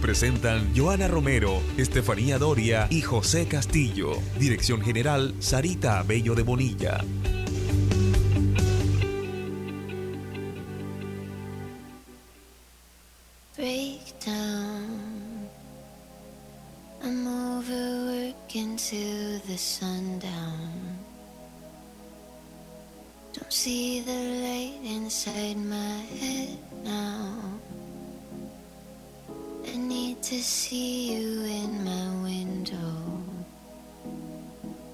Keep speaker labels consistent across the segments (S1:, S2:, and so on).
S1: Presentan Joana Romero, Estefanía Doria y José Castillo. Dirección General Sarita Abello de Bonilla.
S2: See the light inside my head now. I need to see you in my window.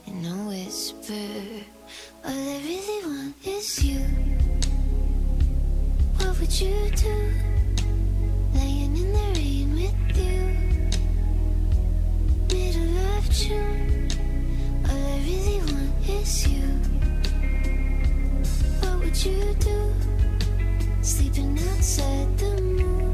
S2: In a whisper, all I really want is you. What would you do? Laying in the rain with you. Middle of June, all I really want is you. What would you do? Sleeping outside the moon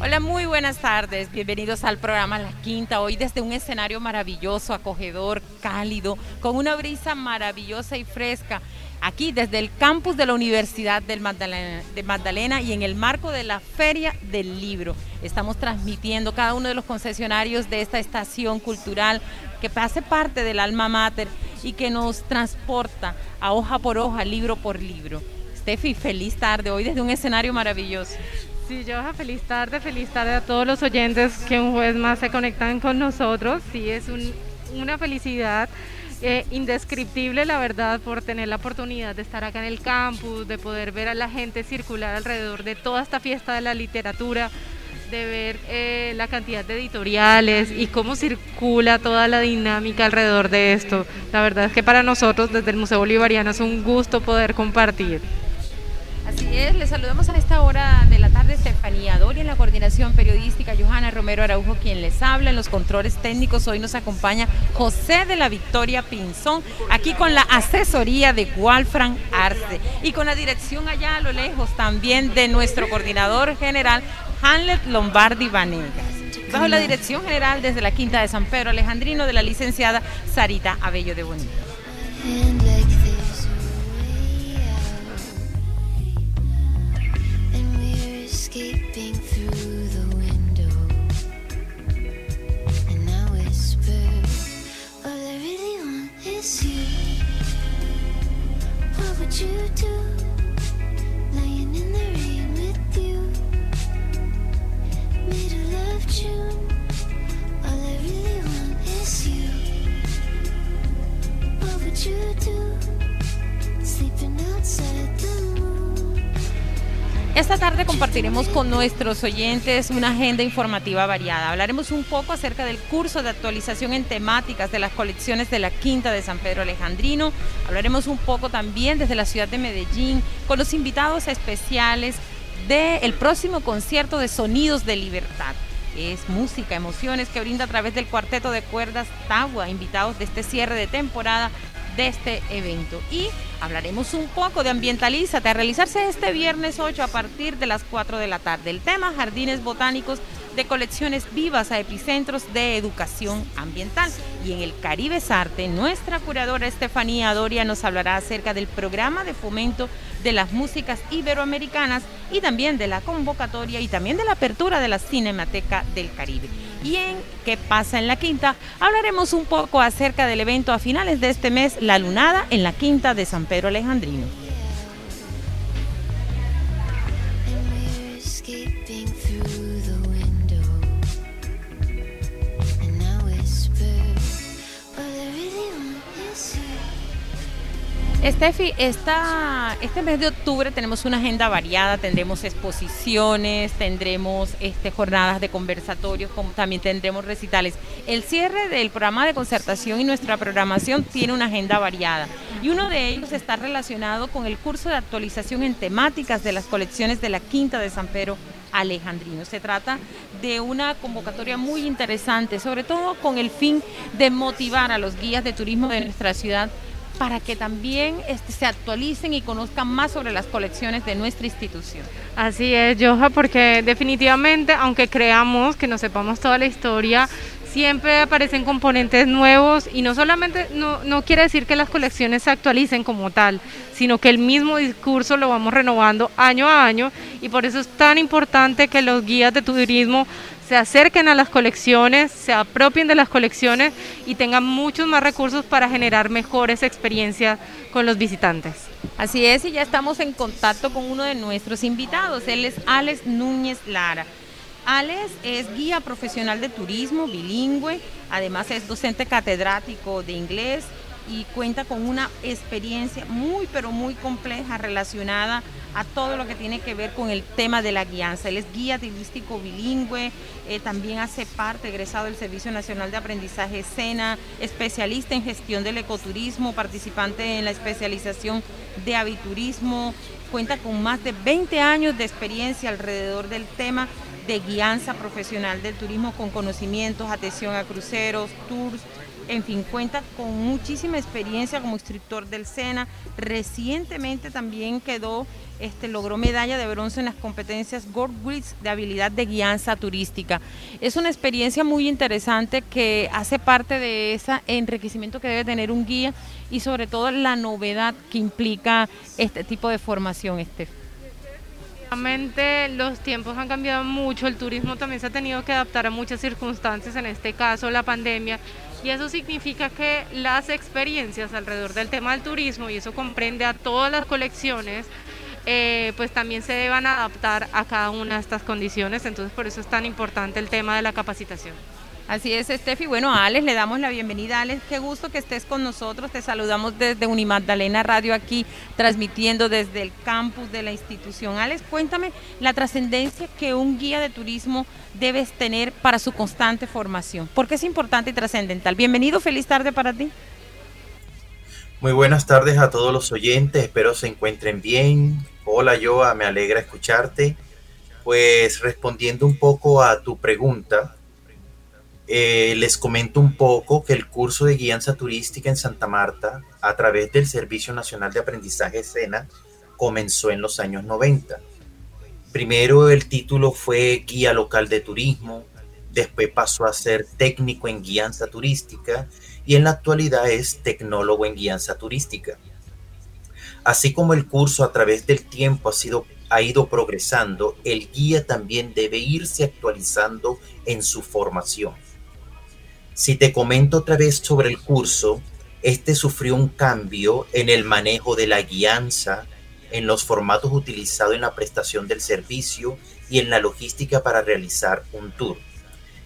S3: Hola, muy buenas tardes. Bienvenidos al programa La Quinta. Hoy desde un escenario maravilloso, acogedor, cálido, con una brisa maravillosa y fresca. Aquí desde el campus de la Universidad de Magdalena y en el marco de la Feria del Libro. Estamos transmitiendo cada uno de los concesionarios de esta estación cultural que hace parte del alma mater y que nos transporta a hoja por hoja, libro por libro. Steffi, feliz tarde, hoy desde un escenario maravilloso.
S4: Sí, Joja, feliz tarde, feliz tarde a todos los oyentes que un jueves más se conectan con nosotros. Sí, es un- una felicidad eh, indescriptible, la verdad, por tener la oportunidad de estar acá en el campus, de poder ver a la gente circular alrededor de toda esta fiesta de la literatura, de ver eh, la cantidad de editoriales y cómo circula toda la dinámica alrededor de esto. La verdad es que para nosotros desde el Museo Bolivariano es un gusto poder compartir.
S3: Así es, les saludamos a esta hora de la tarde Estefanía Doria en la coordinación periodística, Johanna Romero Araujo quien les habla en los controles técnicos. Hoy nos acompaña José de la Victoria Pinzón, aquí con la asesoría de Walfran Arce y con la dirección allá a lo lejos también de nuestro coordinador general Hamlet Lombardi Vanegas. Bajo la dirección general desde la Quinta de San Pedro Alejandrino de la licenciada Sarita Abello de Bonilla.
S2: You. What would you do? Lying in the rain with you. Middle of June. All I really want is you. What would you do? Sleeping outside the.
S3: Esta tarde compartiremos con nuestros oyentes una agenda informativa variada. Hablaremos un poco acerca del curso de actualización en temáticas de las colecciones de la Quinta de San Pedro Alejandrino. Hablaremos un poco también desde la ciudad de Medellín con los invitados especiales del próximo concierto de Sonidos de Libertad. Es música, emociones que brinda a través del cuarteto de cuerdas Tagua, invitados de este cierre de temporada de este evento. Y hablaremos un poco de Ambientalízate, a realizarse este viernes 8 a partir de las 4 de la tarde. El tema, jardines botánicos de colecciones vivas a epicentros de educación ambiental. Y en el Caribe Sarte, nuestra curadora Estefanía Doria nos hablará acerca del programa de fomento de las músicas iberoamericanas y también de la convocatoria y también de la apertura de la Cinemateca del Caribe. Y en ¿Qué pasa en la Quinta? Hablaremos un poco acerca del evento a finales de este mes, La Lunada en la Quinta de San Pedro Alejandrino. Esta, este mes de octubre tenemos una agenda variada, tendremos exposiciones, tendremos este, jornadas de conversatorios, también tendremos recitales. El cierre del programa de concertación y nuestra programación tiene una agenda variada y uno de ellos está relacionado con el curso de actualización en temáticas de las colecciones de la Quinta de San Pedro Alejandrino. Se trata de una convocatoria muy interesante, sobre todo con el fin de motivar a los guías de turismo de nuestra ciudad para que también este, se actualicen y conozcan más sobre las colecciones de nuestra institución.
S4: Así es, Joja, porque definitivamente, aunque creamos que no sepamos toda la historia, siempre aparecen componentes nuevos y no solamente, no, no quiere decir que las colecciones se actualicen como tal, sino que el mismo discurso lo vamos renovando año a año y por eso es tan importante que los guías de turismo se acerquen a las colecciones, se apropien de las colecciones y tengan muchos más recursos para generar mejores experiencias con los visitantes.
S3: Así es, y ya estamos en contacto con uno de nuestros invitados. Él es Alex Núñez Lara. Alex es guía profesional de turismo, bilingüe, además es docente catedrático de inglés y cuenta con una experiencia muy, pero muy compleja relacionada a todo lo que tiene que ver con el tema de la guianza. Él es guía turístico bilingüe, eh, también hace parte, egresado del Servicio Nacional de Aprendizaje SENA, especialista en gestión del ecoturismo, participante en la especialización de aviturismo, cuenta con más de 20 años de experiencia alrededor del tema de guianza profesional del turismo con conocimientos, atención a cruceros, tours, en fin, cuenta con muchísima experiencia como instructor del SENA. Recientemente también quedó, este, logró medalla de bronce en las competencias Grids de habilidad de guianza turística. Es una experiencia muy interesante que hace parte de ese enriquecimiento que debe tener un guía y sobre todo la novedad que implica este tipo de formación, Estef.
S4: Los tiempos han cambiado mucho, el turismo también se ha tenido que adaptar a muchas circunstancias, en este caso la pandemia, y eso significa que las experiencias alrededor del tema del turismo, y eso comprende a todas las colecciones, eh, pues también se deban adaptar a cada una de estas condiciones, entonces por eso es tan importante el tema de la capacitación.
S3: Así es, Steffi. Bueno, a Alex le damos la bienvenida. Alex, qué gusto que estés con nosotros. Te saludamos desde Unimagdalena Radio aquí, transmitiendo desde el campus de la institución. Alex, cuéntame la trascendencia que un guía de turismo debes tener para su constante formación. ¿Por qué es importante y trascendental? Bienvenido, feliz tarde para ti.
S5: Muy buenas tardes a todos los oyentes, espero se encuentren bien. Hola Joa, me alegra escucharte. Pues respondiendo un poco a tu pregunta, eh, les comento un poco que el curso de guianza turística en Santa Marta, a través del Servicio Nacional de Aprendizaje SENA, comenzó en los años 90. Primero el título fue Guía Local de Turismo, después pasó a ser técnico en guianza turística y en la actualidad es tecnólogo en guianza turística. Así como el curso a través del tiempo ha, ido progresando, el guía también debe irse actualizando en su formación. Si te comento otra vez sobre el curso, este sufrió un cambio en el manejo de la guianza, en los formatos utilizados en la prestación del servicio y en la logística para realizar un tour,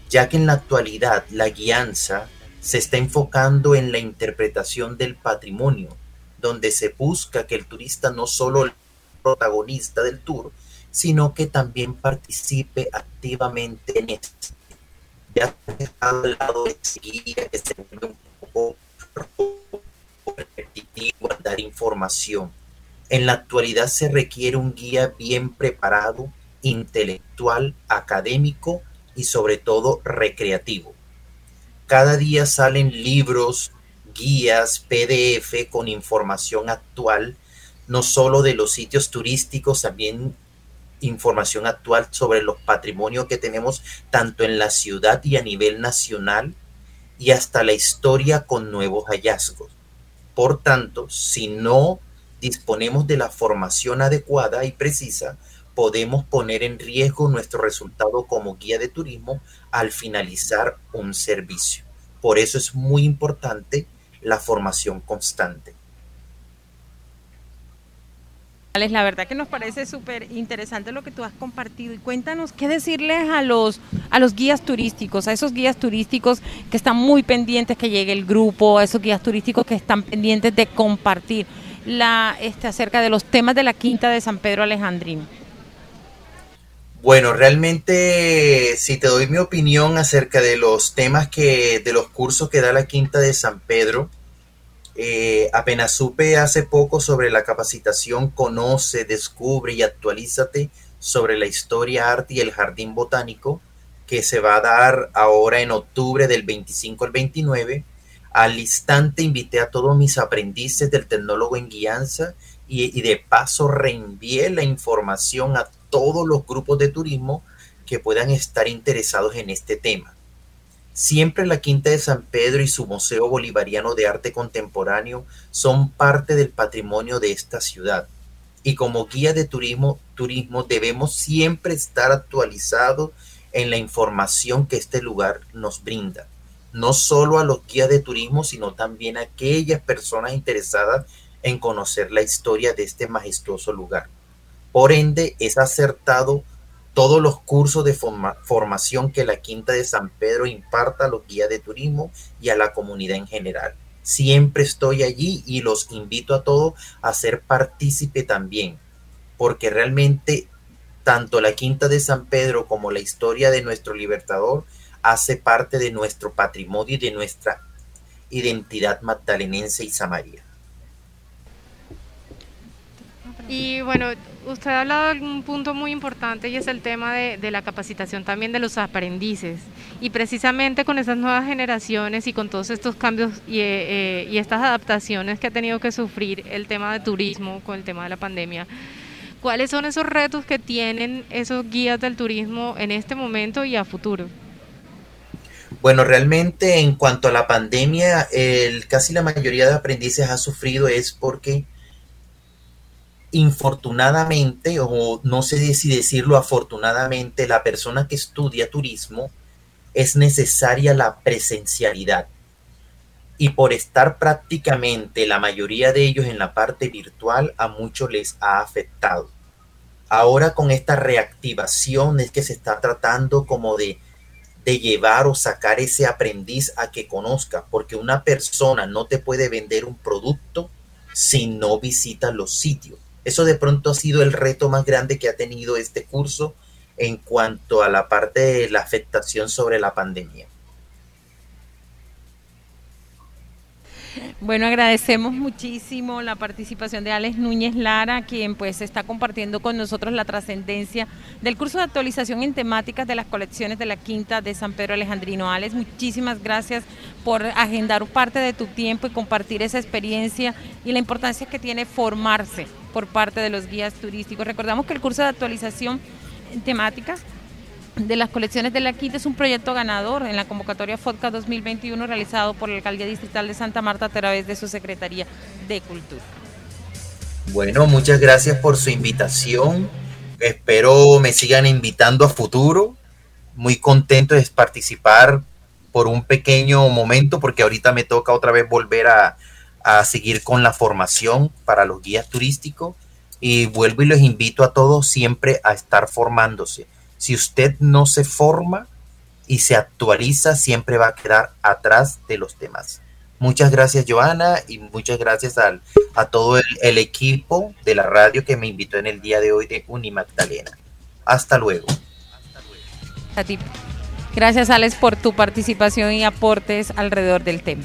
S5: ya que en la actualidad la guianza se está enfocando en la interpretación del patrimonio, donde se busca que el turista no solo el protagonista del tour, sino que también participe activamente en este ya dejado al lado de que se vuelve un poco repetitivo dar información. En la actualidad se requiere un guía bien preparado, intelectual, académico y sobre todo recreativo. Cada día salen libros, guías, PDF con información actual, no solo de los sitios turísticos, también información actual sobre los patrimonios que tenemos tanto en la ciudad y a nivel nacional y hasta la historia con nuevos hallazgos. Por tanto, si no disponemos de la formación adecuada y precisa, podemos poner en riesgo nuestro resultado como guía de turismo al finalizar un servicio. Por eso es muy importante la formación constante.
S3: La verdad que nos parece súper interesante lo que tú has compartido y cuéntanos qué decirles a los, a los guías turísticos, a esos guías turísticos que están muy pendientes que llegue el grupo, a esos guías turísticos que están pendientes de compartir la, este, acerca de los temas de la quinta de San Pedro Alejandrino.
S5: Bueno, realmente si te doy mi opinión acerca de los temas que, de los cursos que da la Quinta de San Pedro, eh, apenas supe hace poco sobre la capacitación Conoce, Descubre y Actualízate sobre la historia, arte y el jardín botánico, que se va a dar ahora en octubre del 25 al 29. Al instante invité a todos mis aprendices del tecnólogo en guianza y, y de paso reenvié la información a todos los grupos de turismo que puedan estar interesados en este tema. Siempre la Quinta de San Pedro y su Museo Bolivariano de Arte Contemporáneo son parte del patrimonio de esta ciudad. Y como guía de turismo, turismo debemos siempre estar actualizados en la información que este lugar nos brinda. No solo a los guías de turismo, sino también a aquellas personas interesadas en conocer la historia de este majestuoso lugar. Por ende, es acertado todos los cursos de forma- formación que la Quinta de San Pedro imparta a los guías de turismo y a la comunidad en general. Siempre estoy allí y los invito a todos a ser partícipe también, porque realmente tanto la Quinta de San Pedro como la historia de nuestro libertador hace parte de nuestro patrimonio y de nuestra identidad magdalenense y samaria.
S4: Y bueno, usted ha hablado de un punto muy importante y es el tema de, la capacitación también de los aprendices. Y precisamente con esas nuevas generaciones y con todos estos cambios y, eh, eh, y estas adaptaciones que ha tenido que sufrir el tema de turismo con el tema de la pandemia, ¿cuáles son esos retos que tienen esos guías del turismo en este momento y a futuro?
S5: Bueno, realmente en cuanto a la pandemia, el, casi la mayoría de aprendices ha sufrido es porque infortunadamente, o no sé si decirlo afortunadamente, la persona que estudia turismo es necesaria la presencialidad. Y por estar prácticamente la mayoría de ellos en la parte virtual, a muchos les ha afectado. Ahora con esta reactivación es que se está tratando como de, de llevar o sacar ese aprendiz a que conozca, porque una persona no te puede vender un producto si no visita los sitios. Eso de pronto ha sido el reto más grande que ha tenido este curso en cuanto a la parte de la afectación sobre la pandemia.
S3: Bueno, agradecemos muchísimo la participación de Alex Núñez Lara, quien pues está compartiendo con nosotros la trascendencia del curso de actualización en temáticas de las colecciones de la Quinta de San Pedro Alejandrino. Alex, muchísimas gracias por agendar parte de tu tiempo y compartir esa experiencia y la importancia que tiene formarse por parte de los guías turísticos. Recordamos que el curso de actualización en temáticas de las colecciones de la Quinta es un proyecto ganador en la convocatoria FODCA 2021 realizado por la Alcaldía Distrital de Santa Marta a través de su Secretaría de Cultura.
S5: Bueno, muchas gracias por su invitación. Espero me sigan invitando a futuro. Muy contento de participar por un pequeño momento porque ahorita me toca otra vez volver a, a seguir con la formación para los guías turísticos y vuelvo y los invito a todos siempre a estar formándose. Si usted no se forma y se actualiza, siempre va a quedar atrás de los demás. Muchas gracias, Joana, y muchas gracias al, a todo el, el equipo de la radio que me invitó en el día de hoy de Unimagdalena. Hasta luego.
S3: A ti. Gracias, Alex, por tu participación y aportes alrededor del tema.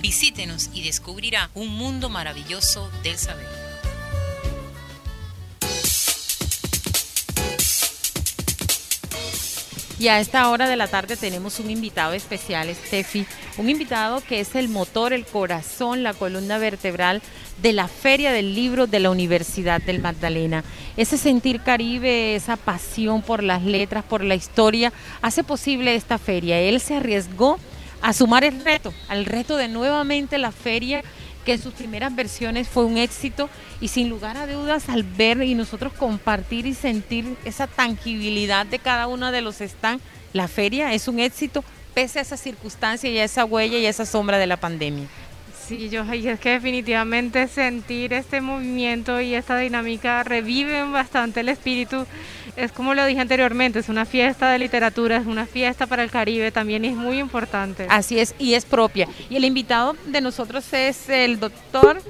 S6: Visítenos y descubrirá un mundo maravilloso del saber.
S3: Y a esta hora de la tarde tenemos un invitado especial, Steffi, un invitado que es el motor, el corazón, la columna vertebral de la Feria del Libro de la Universidad del Magdalena. Ese sentir caribe, esa pasión por las letras, por la historia, hace posible esta feria. Él se arriesgó a sumar el reto, al reto de nuevamente la feria que en sus primeras versiones fue un éxito y sin lugar a dudas al ver y nosotros compartir y sentir esa tangibilidad de cada uno de los stands, la feria es un éxito pese a esa circunstancia y a esa huella y a esa sombra de la pandemia.
S4: Sí, yo y es que definitivamente sentir este movimiento y esta dinámica reviven bastante el espíritu. Es como lo dije anteriormente, es una fiesta de literatura, es una fiesta para el Caribe, también es muy importante.
S3: Así es, y es propia. Y el invitado de nosotros es el doctor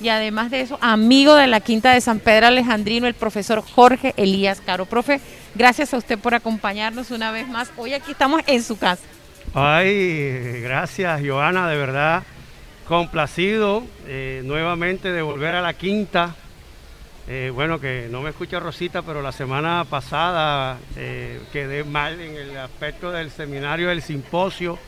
S3: y además de eso, amigo de la Quinta de San Pedro Alejandrino, el profesor Jorge Elías Caro. Profe, gracias a usted por acompañarnos una vez más. Hoy aquí estamos en su casa.
S7: Ay, gracias Joana, de verdad complacido eh, nuevamente de volver a la quinta. Eh, bueno, que no me escucha Rosita, pero la semana pasada eh, quedé mal en el aspecto del seminario del simposio,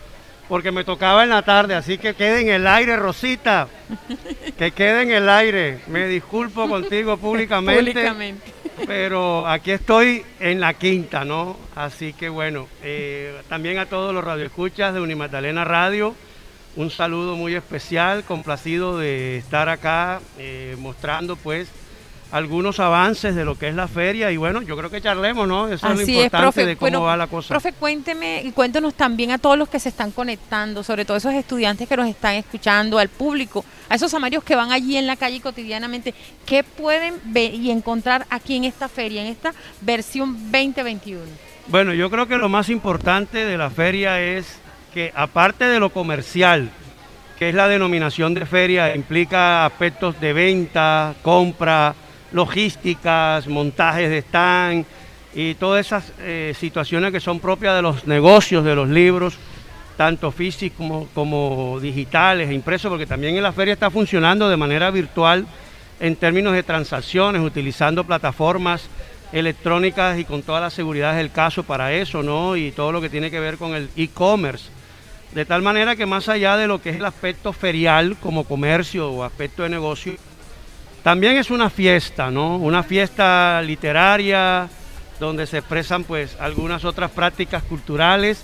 S7: porque me tocaba en la tarde, así que quede en el aire, Rosita, que quede en el aire. Me disculpo contigo públicamente,
S3: Públicamente.
S7: pero aquí estoy en la quinta, ¿no? Así que bueno, también a todos los radioescuchas de Unimagdalena Radio un saludo muy especial, complacido de estar acá eh, mostrando pues algunos avances de lo que es la feria y bueno, yo creo que charlemos, ¿no? Eso es lo importante de cómo va la cosa.
S3: Profe, cuénteme y cuéntenos también a todos los que se están conectando, sobre todo esos estudiantes que nos están escuchando, al público, a esos amarios que van allí en la calle cotidianamente, ¿qué pueden ver y encontrar aquí en esta feria, en esta versión 2021?
S7: Bueno, yo creo que lo más importante de la feria es que aparte de lo comercial, que es la denominación de feria, implica aspectos de venta, compra, logísticas, montajes de stand y todas esas eh, situaciones que son propias de los negocios de los libros, tanto físicos como, como digitales e impresos, porque también en la feria está funcionando de manera virtual en términos de transacciones, utilizando plataformas electrónicas y con toda la seguridad del caso para eso, ¿no? Y todo lo que tiene que ver con el e-commerce. De tal manera que más allá de lo que es el aspecto ferial como comercio o aspecto de negocio, también es una fiesta, ¿no? Una fiesta literaria donde se expresan pues algunas otras prácticas culturales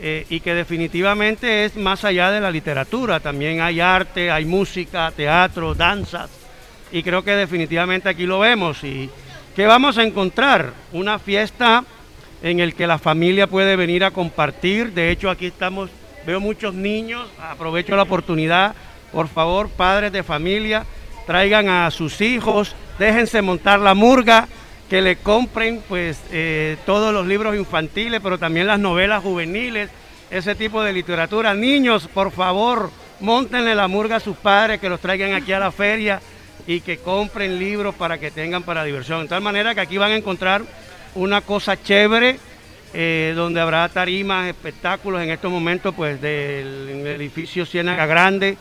S7: eh, y que definitivamente es más allá de la literatura. También hay arte, hay música, teatro, danzas y creo que definitivamente aquí lo vemos. ¿Y qué vamos a encontrar? Una fiesta en el que la familia puede venir a compartir. De hecho, aquí estamos Veo muchos niños, aprovecho la oportunidad, por favor, padres de familia, traigan a sus hijos, déjense montar la murga, que le compren pues eh, todos los libros infantiles, pero también las novelas juveniles, ese tipo de literatura. Niños, por favor, montenle la murga a sus padres, que los traigan aquí a la feria y que compren libros para que tengan para diversión. De tal manera que aquí van a encontrar una cosa chévere eh, donde habrá tarimas, espectáculos en estos momentos, pues del edificio Ciénaga Grande,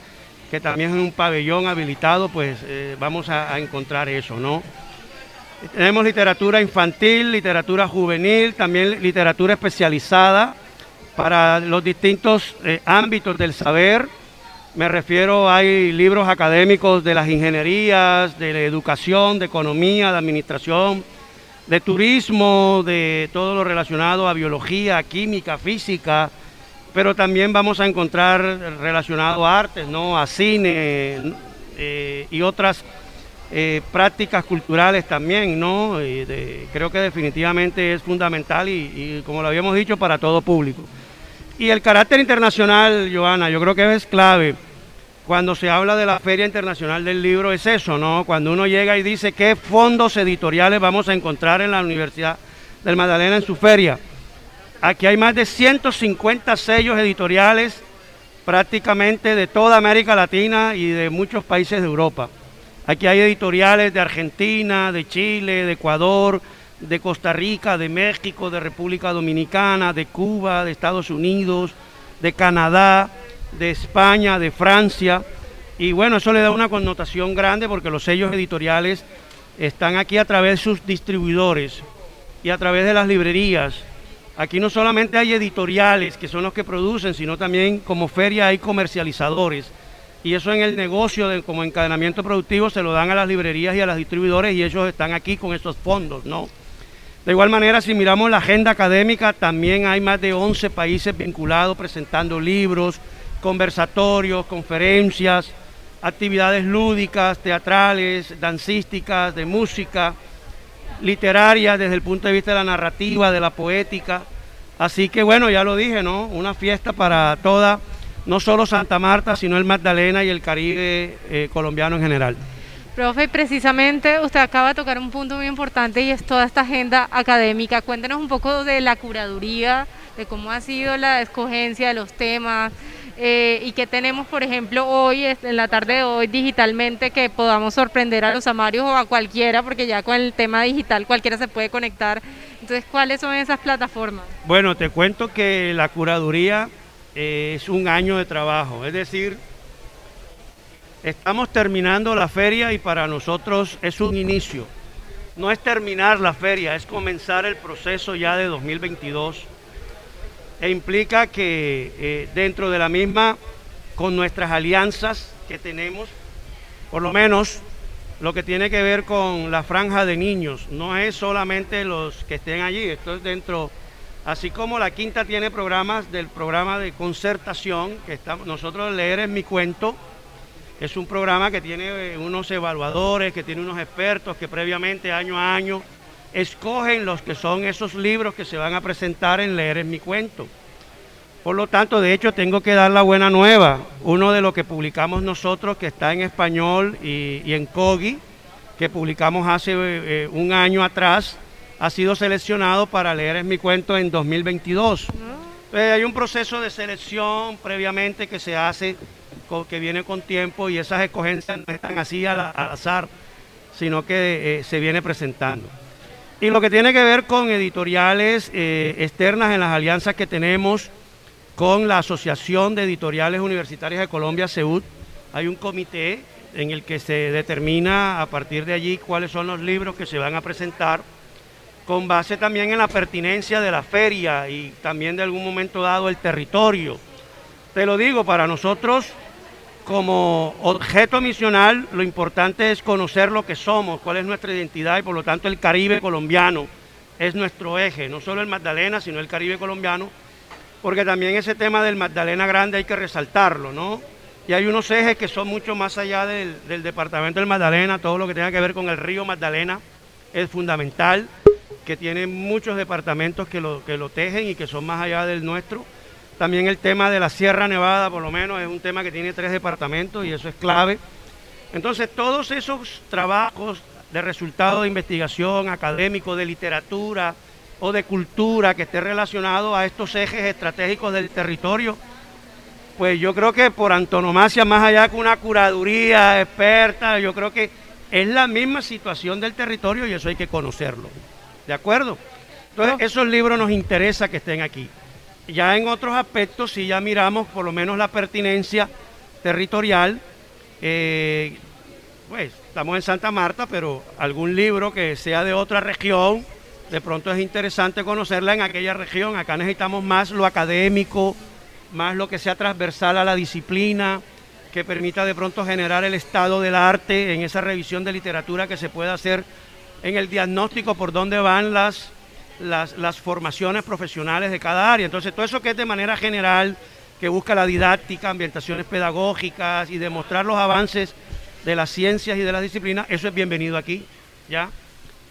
S7: que también es un pabellón habilitado, pues eh, vamos a, encontrar eso, ¿no? Tenemos literatura infantil, literatura juvenil, también literatura especializada para los distintos eh, ámbitos del saber. Me refiero, hay libros académicos de las ingenierías, de la educación, de economía, de administración, de turismo, de todo lo relacionado a biología, química, física, pero también vamos a encontrar relacionado a artes, ¿no? a cine eh, y otras eh, prácticas culturales también, ¿no? creo que definitivamente es fundamental y, y, como lo habíamos dicho, para todo público. Y el carácter internacional, Joana, yo creo que es clave cuando se habla de la Feria Internacional del Libro es eso, ¿no? Cuando uno llega y dice qué fondos editoriales vamos a encontrar en la Universidad del Magdalena en su feria. Aquí hay más de 150 sellos editoriales prácticamente de toda América Latina y de muchos países de Europa. Aquí hay editoriales de Argentina, de Chile, de Ecuador, de Costa Rica, de México, de República Dominicana, de Cuba, de Estados Unidos, de Canadá, de España, de Francia, y bueno, eso le da una connotación grande porque los sellos editoriales están aquí a través de sus distribuidores y a través de las librerías. Aquí no solamente hay editoriales que son los que producen, sino también como feria hay comercializadores y eso en el negocio de, como encadenamiento productivo se lo dan a las librerías y a los distribuidores y ellos están aquí con esos fondos, ¿no? De igual manera, si miramos la agenda académica, también hay más de 11 países vinculados presentando libros, conversatorios, conferencias, actividades lúdicas, teatrales, dancísticas, de música, literarias desde el punto de vista de la narrativa, de la poética. Así que bueno, ya lo dije, ¿no? Una fiesta para toda, no solo Santa Marta, sino el Magdalena y el Caribe eh, colombiano en general.
S4: Profe, precisamente usted acaba de tocar un punto muy importante y es toda esta agenda académica. Cuéntenos un poco de la curaduría, de cómo ha sido la escogencia de los temas eh, y qué tenemos, por ejemplo, hoy, en la tarde de hoy, digitalmente, que podamos sorprender a los amarios o a cualquiera, porque ya con el tema digital cualquiera se puede conectar. Entonces, ¿cuáles son esas plataformas?
S7: Bueno, te cuento que la curaduría eh, es un año de trabajo, es decir, Estamos terminando la feria y para nosotros es un inicio. No es terminar la feria, es comenzar el proceso ya de 2022. E implica que eh, dentro de la misma, con nuestras alianzas que tenemos, por lo menos lo que tiene que ver con la franja de niños, no es solamente los que estén allí, esto es dentro, así como la quinta tiene programas del programa de concertación, que estamos, nosotros leer en mi cuento, es un programa que tiene eh, unos evaluadores, que tiene unos expertos que previamente, año a año, escogen los que son esos libros que se van a presentar en Leer en mi cuento. Por lo tanto, de hecho, tengo que dar la buena nueva. Uno de los que publicamos nosotros, que está en español y, en Kogi, que publicamos hace eh, un año atrás, ha sido seleccionado para leer en mi cuento en 2022. Ah. hay un proceso de selección previamente que se hace que viene con tiempo y esas escogencias no están así al, azar, sino que eh, se viene presentando. Y lo que tiene que ver con editoriales eh, externas en las alianzas que tenemos con la Asociación de Editoriales Universitarias de Colombia, CEUD, hay un comité en el que se determina a partir de allí cuáles son los libros que se van a presentar, con base también en la pertinencia de la feria y también de algún momento dado el territorio. Te lo digo, para nosotros como objeto misional, lo importante es conocer lo que somos, cuál es nuestra identidad y por lo tanto el Caribe colombiano es nuestro eje, no solo el Magdalena, sino el Caribe colombiano, porque también ese tema del Magdalena Grande hay que resaltarlo, ¿no? Y hay unos ejes que son mucho más allá del, departamento del Magdalena, todo lo que tenga que ver con el río Magdalena es fundamental, que tiene muchos departamentos que lo, que lo tejen y que son más allá del nuestro también el tema de la Sierra Nevada, por lo menos, es un tema que tiene tres departamentos y eso es clave. Entonces, todos esos trabajos de resultado de investigación académico, de literatura o de cultura que esté relacionado a estos ejes estratégicos del territorio, pues yo creo que por antonomasia, más allá que una curaduría experta, yo creo que es la misma situación del territorio y eso hay que conocerlo. ¿De acuerdo? Entonces, esos libros nos interesa que estén aquí. Ya en otros aspectos, si ya miramos por lo menos la pertinencia territorial, eh, pues estamos en Santa Marta, pero algún libro que sea de otra región, de pronto es interesante conocerla en aquella región. Acá necesitamos más lo académico, más lo que sea transversal a la disciplina, que permita de pronto generar el estado del arte en esa revisión de literatura que se pueda hacer en el diagnóstico por dónde van las las, formaciones profesionales de cada área. Entonces, todo eso que es de manera general, que busca la didáctica, ambientaciones pedagógicas y demostrar los avances de las ciencias y de las disciplinas, eso es bienvenido aquí, ¿ya?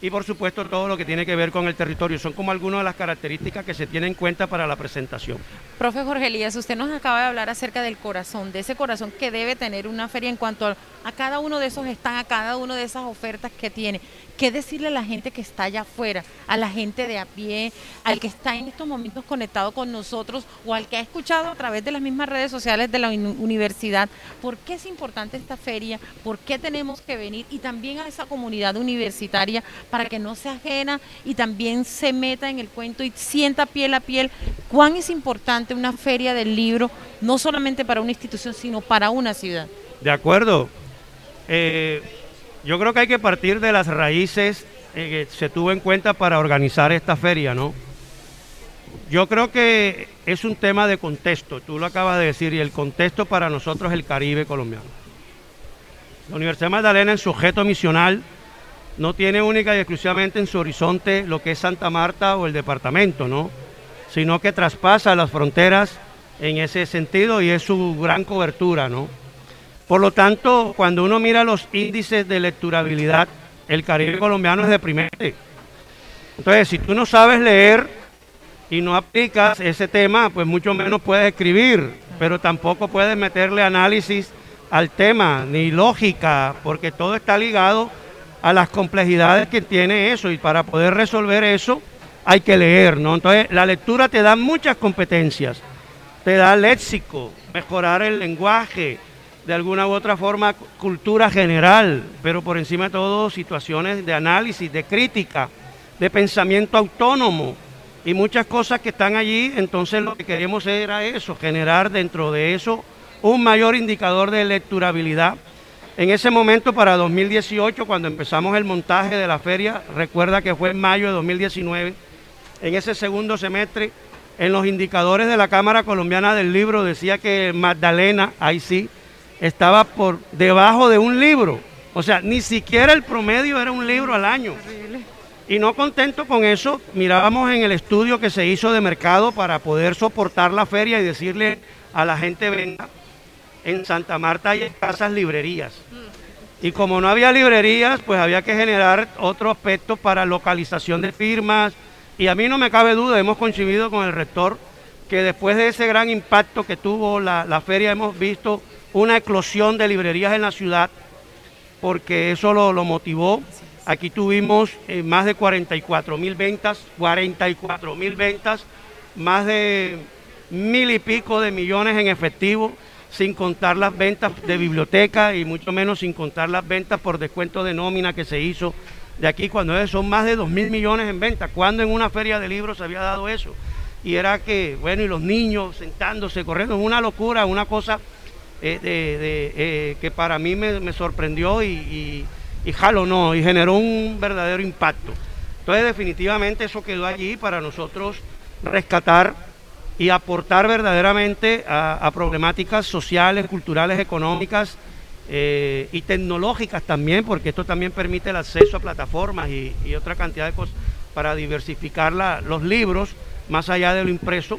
S7: Y por supuesto todo lo que tiene que ver con el territorio. Son como algunas de las características que se tienen en cuenta para la presentación.
S3: Profe Jorge Elías, usted nos acaba de hablar acerca del corazón, de ese corazón que debe tener una feria en cuanto a, cada uno de esos están, a cada una de esas ofertas que tiene. ¿Qué decirle a la gente que está allá afuera, a la gente de a pie, al que está en estos momentos conectado con nosotros o al que ha escuchado a través de las mismas redes sociales de la universidad? ¿Por qué es importante esta feria? ¿Por qué tenemos que venir? Y también a esa comunidad universitaria para que no se ajena y también se meta en el cuento y sienta piel a piel cuán es importante una feria del libro, no solamente para una institución, sino para una ciudad.
S7: De acuerdo. Eh, yo creo que hay que partir de las raíces eh, que se tuvo en cuenta para organizar esta feria, ¿no? Yo creo que es un tema de contexto, tú lo acabas de decir, y el contexto para nosotros es el Caribe colombiano. La Universidad Magdalena en su objeto misional no tiene única y exclusivamente en su horizonte lo que es Santa Marta o el departamento, ¿no? Sino que traspasa las fronteras en ese sentido y es su gran cobertura, ¿no? Por lo tanto, cuando uno mira los índices de lecturabilidad, el Caribe colombiano es deprimente. Entonces, si tú no sabes leer y no aplicas ese tema, pues mucho menos puedes escribir, pero tampoco puedes meterle análisis al tema, ni lógica, porque todo está ligado a las complejidades que tiene eso y para poder resolver eso hay que leer, ¿no? Entonces, la lectura te da muchas competencias, te da léxico, mejorar el lenguaje, de alguna u otra forma cultura general, pero por encima de todo situaciones de análisis, de crítica, de pensamiento autónomo y muchas cosas que están allí. Entonces lo que queríamos era eso, generar dentro de eso un mayor indicador de lecturabilidad. En ese momento, para 2018, cuando empezamos el montaje de la feria, recuerda que fue en mayo de 2019, en ese segundo semestre, en los indicadores de la Cámara Colombiana del Libro decía que Magdalena, ahí sí, estaba por debajo de un libro. O sea, ni siquiera el promedio era un libro al año. Y no contento con eso, mirábamos en el estudio que se hizo de mercado para poder soportar la feria y decirle a la gente, venga, en Santa Marta hay escasas librerías. Y como no había librerías, pues había que generar otro aspecto para localización de firmas. Y a mí no me cabe duda, hemos coincidido con el rector que después de ese gran impacto que tuvo la, la feria, hemos visto una eclosión de librerías en la ciudad, porque eso lo, lo motivó. Aquí tuvimos eh, más de 44 mil ventas, 44 mil ventas, más de mil y pico de millones en efectivo, sin contar las ventas de biblioteca y mucho menos sin contar las ventas por descuento de nómina que se hizo de aquí, cuando son más de 2 mil millones en ventas. cuando en una feria de libros se había dado eso? Y era que, bueno, y los niños sentándose, corriendo, es una locura, una cosa eh, de, eh, que para mí me, sorprendió y, y, jalo no, y generó un verdadero impacto. Entonces definitivamente eso quedó allí para nosotros rescatar y aportar verdaderamente a, problemáticas sociales, culturales, económicas eh, y tecnológicas también, porque esto también permite el acceso a plataformas y, otra cantidad de cosas para diversificar los libros más allá de lo impreso,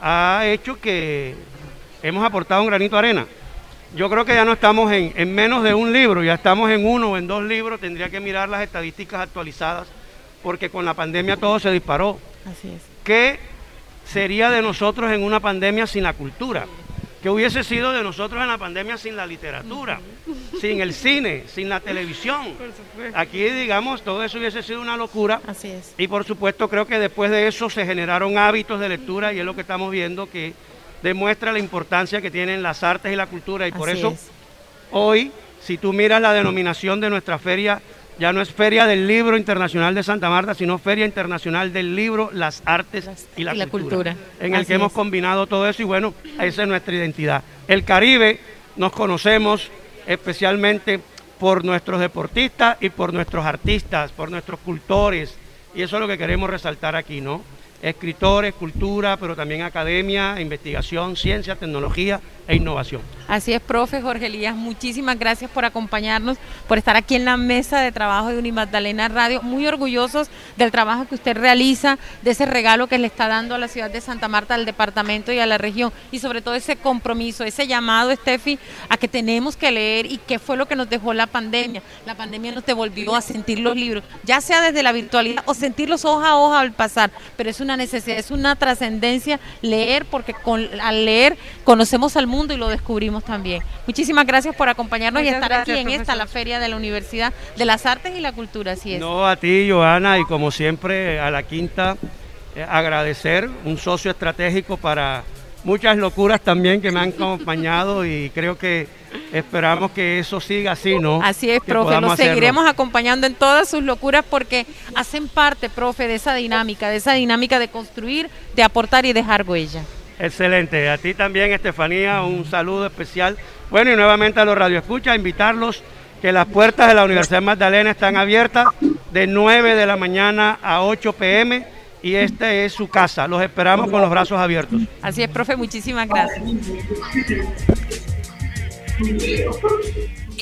S7: ha hecho que hemos aportado un granito de arena. Yo creo que ya no estamos en, menos de un libro, ya estamos en uno o en dos libros, tendría que mirar las estadísticas actualizadas, porque con la pandemia todo se disparó.
S3: Así es.
S7: ¿Qué sería de nosotros en una pandemia sin la cultura? ¿Qué hubiese sido de nosotros en la pandemia sin la literatura, sin el cine, sin la televisión? Aquí, digamos, todo eso hubiese sido una locura.
S3: Así es.
S7: Y por supuesto creo que después de eso se generaron hábitos de lectura y es lo que estamos viendo que demuestra la importancia que tienen las artes y la cultura y por eso hoy, si tú miras la denominación de nuestra feria, ya no es Feria del Libro Internacional de Santa Marta, sino Feria Internacional del Libro, las Artes y, la, cultura, en el que hemos combinado todo eso y bueno, esa es nuestra identidad. El Caribe nos conocemos especialmente por nuestros deportistas y por nuestros artistas, por nuestros cultores, y eso es lo que queremos resaltar aquí, ¿no? Escritores, cultura, pero también academia, investigación, ciencia, tecnología e innovación.
S3: Así es, profe Jorge Elías, muchísimas gracias por acompañarnos, por estar aquí en la mesa de trabajo de Unimagdalena Radio, muy orgullosos del trabajo que usted realiza, de ese regalo que le está dando a la ciudad de Santa Marta, al departamento y a la región, y sobre todo ese compromiso, ese llamado, Steffi, a que tenemos que leer y qué fue lo que nos dejó la pandemia. La pandemia nos devolvió a sentir los libros, ya sea desde la virtualidad o sentirlos hoja a hoja al pasar, pero es una necesidad, es una trascendencia leer, porque con, al leer conocemos al mundo y lo descubrimos también. Muchísimas gracias por acompañarnos y estar aquí en esta, la Feria de la Universidad de las Artes y la Cultura, así es.
S7: No, a ti, Joana, y como siempre, a la Quinta, eh, agradecer, un socio estratégico para muchas locuras también que me han acompañado y creo que esperamos que eso siga así, ¿no?
S3: Así es, profe, lo seguiremos acompañando en todas sus locuras porque hacen parte, profe, de esa dinámica, de esa dinámica de construir, de aportar y dejar huella.
S7: Excelente, a ti también, Estefanía, un saludo especial. Bueno, y nuevamente a los radioescuchas, invitarlos que las puertas de la Universidad Magdalena están abiertas de 9 de la mañana a 8 pm y esta es su casa. Los esperamos con los brazos abiertos.
S3: Así es, profe, muchísimas gracias.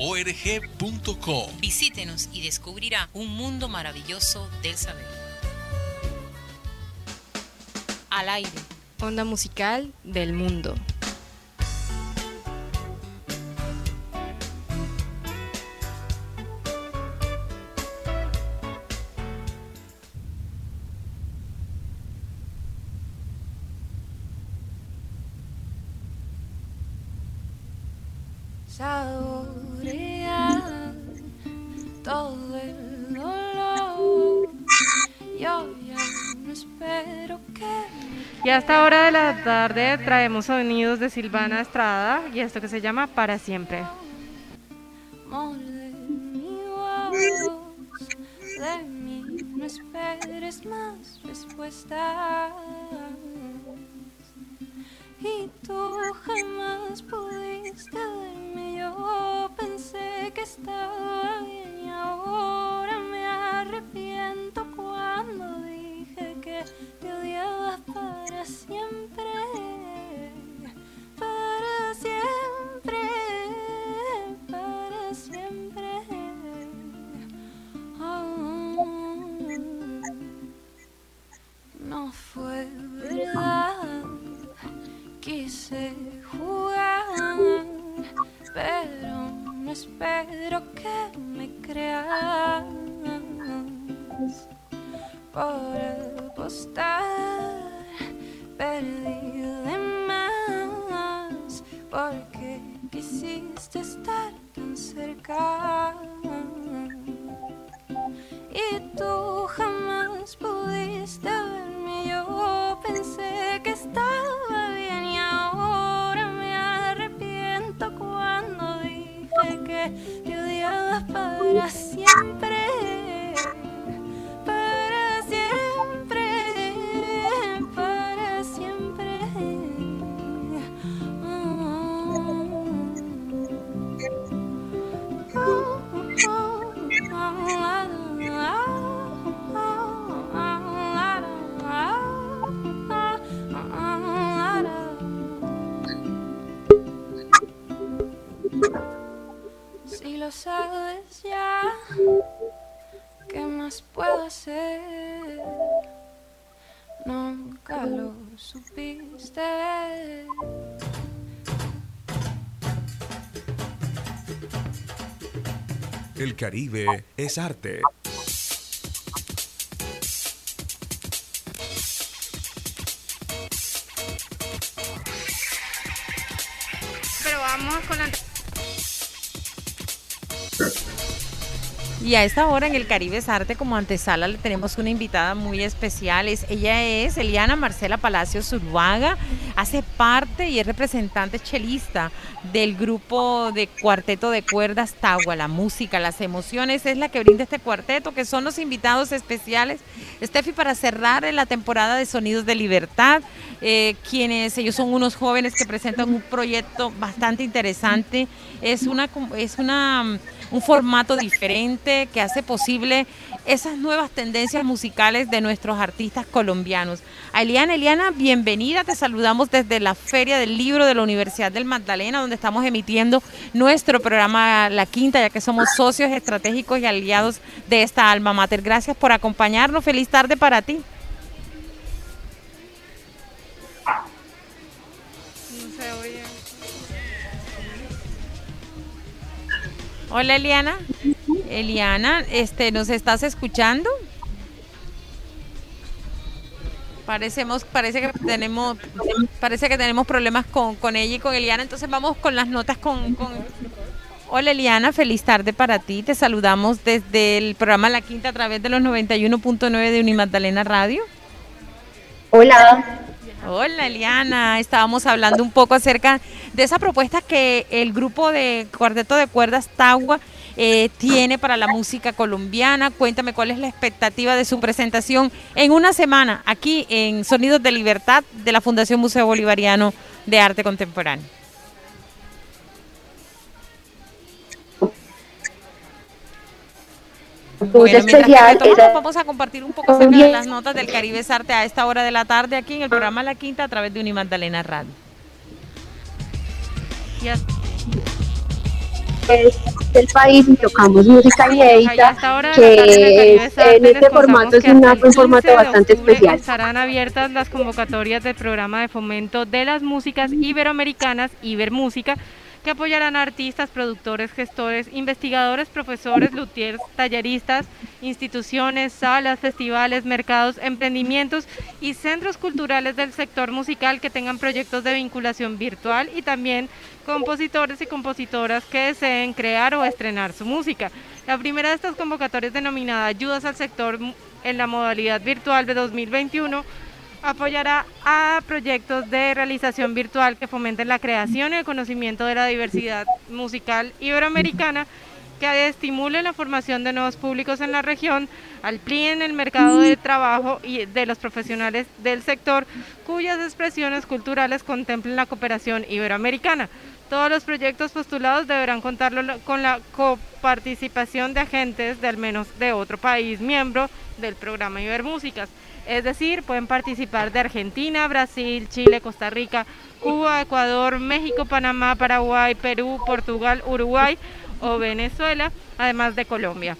S8: www.museobolivariano.org.co.
S6: Visítenos y descubrirá un mundo maravilloso del saber.
S9: Al aire. Onda musical del mundo.
S4: Tarde traemos sonidos de Silvana Estrada y esto que se llama Para Siempre.
S2: De mí no esperes más respuestas. Y tú jamás pudiste verme. Yo pensé que estaba bien y ahora me arrepiento dije que te odiaba para siempre. Para siempre. Para siempre. No fue verdad. Quise jugar, pero no espero que me creas. Por
S1: stop Caribe es arte.
S4: Pero vamos con la...
S3: Y a esta hora en el Caribe es Arte como antesala le tenemos una invitada muy especial. Es, ella es Eliana Marcela Palacios Zuluaga. Hace parte y es representante chelista del grupo de cuarteto de cuerdas Tagua. La música, las emociones es la que brinda este cuarteto, que son los invitados especiales. Steffi, para cerrar la temporada de Sonidos de Libertad, eh, quienes ellos son unos jóvenes que presentan un proyecto bastante interesante. Es una, es una mm, un formato diferente que hace posible esas nuevas tendencias musicales de nuestros artistas colombianos. A Eliana, Eliana, bienvenida, te saludamos desde la Feria del Libro de la Universidad del Magdalena, donde estamos emitiendo nuestro programa La Quinta, ya que somos socios estratégicos y aliados de esta alma mater. Gracias por acompañarnos, feliz tarde para ti. Hola Eliana. Eliana, este, ¿nos estás escuchando? Parecemos, parece que tenemos, parece que tenemos problemas con, con ella y con Eliana, entonces vamos con las notas con, con- Hola Eliana, feliz tarde para ti. Te saludamos desde el programa La Quinta a través de los 91.9 de Unimagdalena Radio.
S10: Hola.
S3: Hola Eliana, estábamos hablando un poco acerca de esa propuesta que el grupo de cuarteto de cuerdas Tagua eh, tiene para la música colombiana. Cuéntame cuál es la expectativa de su presentación en una semana aquí en Sonidos de Libertad de la Fundación Museo Bolivariano de Arte Contemporáneo. Bueno, especial vamos a compartir un poco acerca de las notas del Caribe Arte a esta hora de la tarde aquí en el programa La Quinta a través de Unimagdalena Radio.
S10: Es del país y tocamos música inédita que en este formato es un formato bastante especial.
S4: Estarán abiertas las convocatorias del programa de fomento de las músicas iberoamericanas, Ibermúsica, que apoyarán a artistas, productores, gestores, investigadores, profesores, luthiers, talleristas, instituciones, salas, festivales, mercados, emprendimientos y centros culturales del sector musical que tengan proyectos de vinculación virtual y también compositores y compositoras que deseen crear o estrenar su música. La primera de estas convocatorias denominada Ayudas al sector en la modalidad virtual de 2021 apoyará a proyectos de realización virtual que fomenten la creación y el conocimiento de la diversidad musical iberoamericana, que estimule la formación de nuevos públicos en la región, en el mercado de trabajo y de los profesionales del sector, cuyas expresiones culturales contemplen la cooperación iberoamericana. Todos los proyectos postulados deberán contar con la coparticipación de agentes de al menos de otro país miembro del programa Ibermúsicas. Es decir, pueden participar de Argentina, Brasil, Chile, Costa Rica, Cuba, Ecuador, México, Panamá, Paraguay, Perú, Portugal, Uruguay o Venezuela, además de Colombia.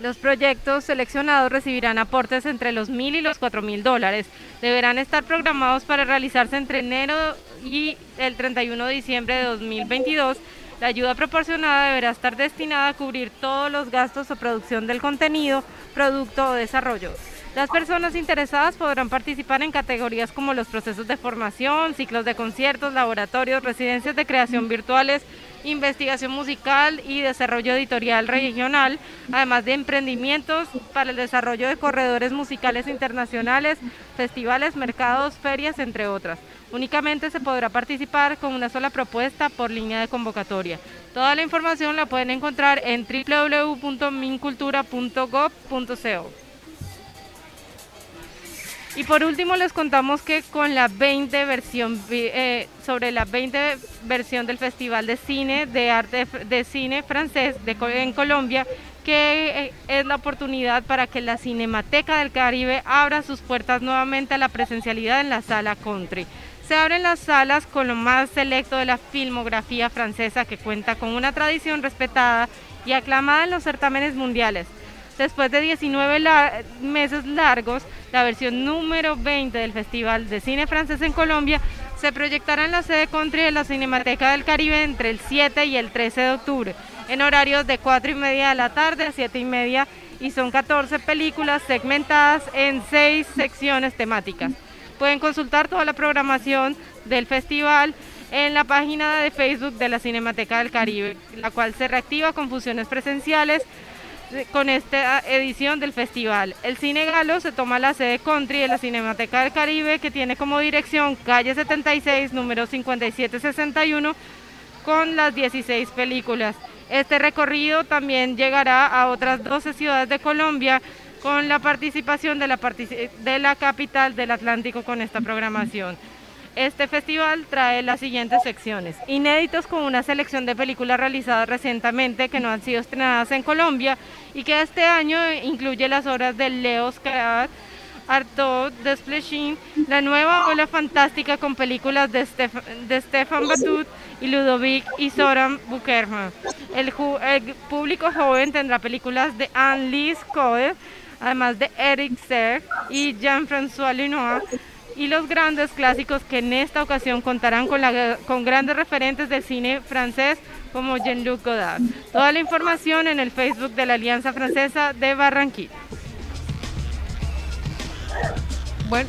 S4: Los proyectos seleccionados recibirán aportes entre los mil y los cuatro mil dólares. Deberán estar programados para realizarse entre enero y el 31 de diciembre de 2022. La ayuda proporcionada deberá estar destinada a cubrir todos los gastos o producción del contenido, producto o desarrollo. Las personas interesadas podrán participar en categorías como los procesos de formación, ciclos de conciertos, laboratorios, residencias de creación virtuales, investigación musical y desarrollo editorial regional, además de emprendimientos para el desarrollo de corredores musicales internacionales, festivales, mercados, ferias, entre otras. Únicamente se podrá participar con una sola propuesta por línea de convocatoria. Toda la información la pueden encontrar en www.mincultura.gov.co. Y por último les contamos que con la 20 versión eh, sobre la 20 versión del Festival de Cine de Arte de Cine Francés en Colombia, que eh, es la oportunidad para que la Cinemateca del Caribe abra sus puertas nuevamente a la presencialidad en la sala country. Se abren las salas con lo más selecto de la filmografía francesa que cuenta con una tradición respetada y aclamada en los certámenes mundiales. Después de 19 meses largos, la versión número 20 del Festival de Cine Francés en Colombia se proyectará en la sede country de la Cinemateca del Caribe entre el 7 y el 13 de octubre, en horarios de 4 y media de la tarde a 7 y media, y son 14 películas segmentadas en 6 secciones temáticas. Pueden consultar toda la programación del festival en la página de Facebook de la Cinemateca del Caribe, la cual se reactiva con funciones presenciales con esta edición del festival. El Cine Galo se toma la sede country de la Cinemateca del Caribe, que tiene como dirección calle 76, número 5761, con las 16 películas. Este recorrido también llegará a otras 12 ciudades de Colombia con la participación de la, de la capital del Atlántico con esta programación. Este festival trae las siguientes secciones. Inéditos con una selección de películas realizadas recientemente que no han sido estrenadas en Colombia y que este año incluye las obras de Leo Scarab, Artaud Desplechin, la nueva ola fantástica con películas de, Stefan Batut y Ludovic y Soran Bukerman. El, público joven tendrá películas de Anne-Lise Code, además de Eric Serre y Jean-François Lenoir y los grandes clásicos que en esta ocasión contarán con, la, con grandes referentes del cine francés como Jean-Luc Godard. Toda la información en el Facebook de la Alianza Francesa de Barranquilla.
S3: Bueno.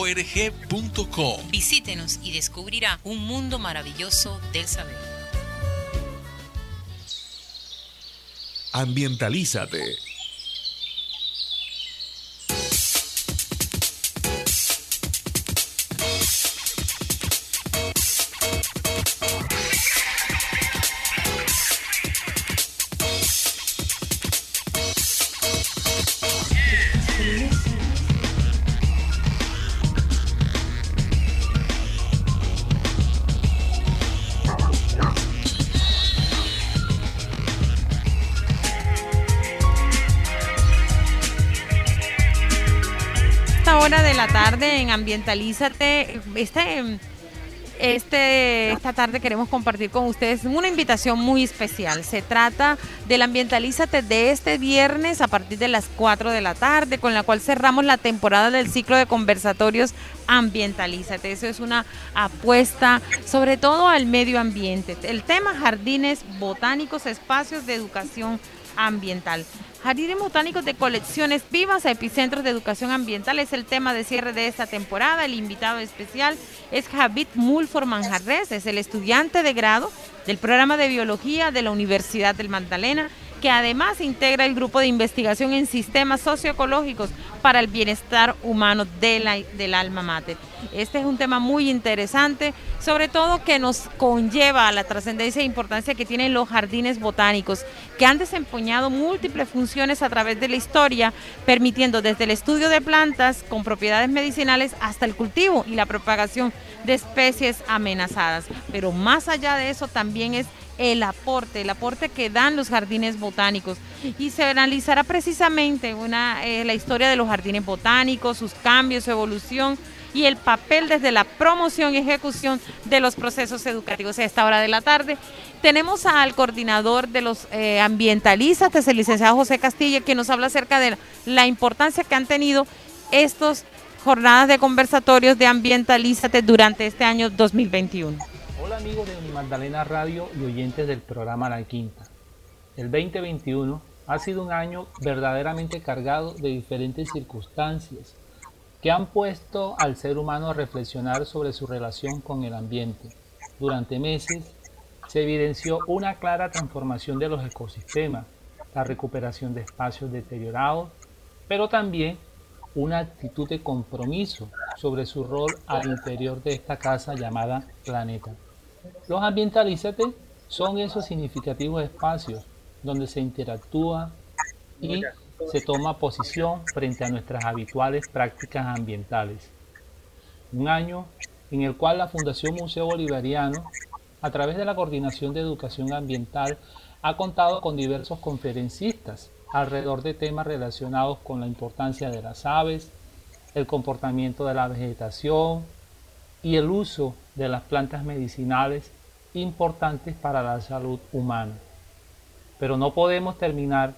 S8: org.com.
S6: Visítenos y descubrirá un mundo maravilloso del saber.
S1: Ambientalízate
S3: en Ambientalízate. Este, este, esta tarde queremos compartir con ustedes una invitación muy especial. Se trata del Ambientalízate de este viernes a partir de las 4 de la tarde, con la cual cerramos la temporada del ciclo de conversatorios Ambientalízate. Eso es una apuesta sobre todo al medio ambiente. El tema jardines botánicos, espacios de educación ambiental. Jardines botánicos de colecciones vivas epicentros de educación ambiental es el tema de cierre de esta temporada. El invitado especial es Javid Mulfor Manjarres, es el estudiante de grado del programa de biología de la Universidad del Magdalena que además integra el grupo de investigación en sistemas socioecológicos para el bienestar humano de la, del alma mater. Este es un tema muy interesante, sobre todo que nos conlleva a la trascendencia e importancia que tienen los jardines botánicos, que han desempeñado múltiples funciones a través de la historia, permitiendo desde el estudio de plantas con propiedades medicinales hasta el cultivo y la propagación de especies amenazadas. Pero más allá de eso también es el aporte, el aporte que dan los jardines botánicos. Y se analizará precisamente una, eh, la historia de los jardines botánicos, sus cambios, su evolución y el papel desde la promoción y ejecución de los procesos educativos. A esta hora de la tarde tenemos al coordinador de los eh, ambientalistas, el licenciado José Castilla, que nos habla acerca de la importancia que han tenido estos jornadas de conversatorios de ambientalízate durante este año 2021.
S11: Hola amigos de Magdalena Radio y oyentes del programa La Quinta. El 2021 ha sido un año verdaderamente cargado de diferentes circunstancias que han puesto al ser humano a reflexionar sobre su relación con el ambiente. Durante meses se evidenció una clara transformación de los ecosistemas, la recuperación de espacios deteriorados, pero también una actitud de compromiso sobre su rol al interior de esta casa llamada planeta. Los ambientalízate son esos significativos espacios donde se interactúa y se toma posición frente a nuestras habituales prácticas ambientales. Un año en el cual la Fundación Museo Bolivariano, a través de la Coordinación de Educación Ambiental, ha contado con diversos conferencistas alrededor de temas relacionados con la importancia de las aves, el comportamiento de la vegetación y el uso de las plantas medicinales importantes para la salud humana. Pero no podemos terminar